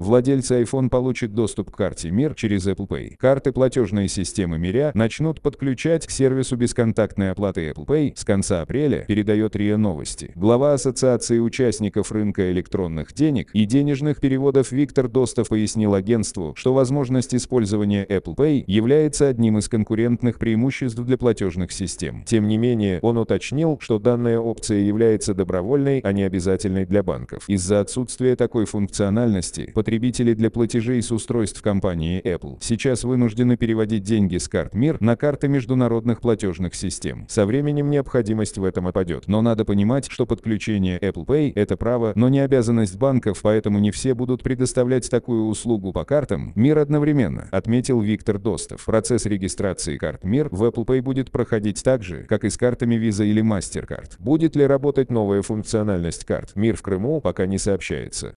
Владельцы iPhone получат доступ к карте МИР через Apple Pay. Карты платежной системы МИРЯ начнут подключать к сервису бесконтактной оплаты Apple Pay с конца апреля, передает РИА Новости. Глава Ассоциации участников рынка электронных денег и денежных переводов Виктор Достов пояснил агентству, что возможность использования Apple Pay является одним из конкурентных преимуществ для платежных систем. Тем не менее, он уточнил, что данная опция является добровольной, а не обязательной для банков. Из-за отсутствия такой функциональности, потребители для платежей с устройств компании Apple сейчас вынуждены переводить деньги с карт МИР на карты международных платежных систем. Со временем необходимость в этом опадет. Но надо понимать, что подключение Apple Pay – это право, но не обязанность банков, поэтому не все будут предоставлять такую услугу по картам МИР одновременно, отметил Виктор Достов. Процесс регистрации карт МИР в Apple Pay будет проходить так же, как и с картами Visa или MasterCard. Будет ли работать новая функциональность карт МИР в Крыму, пока не сообщается.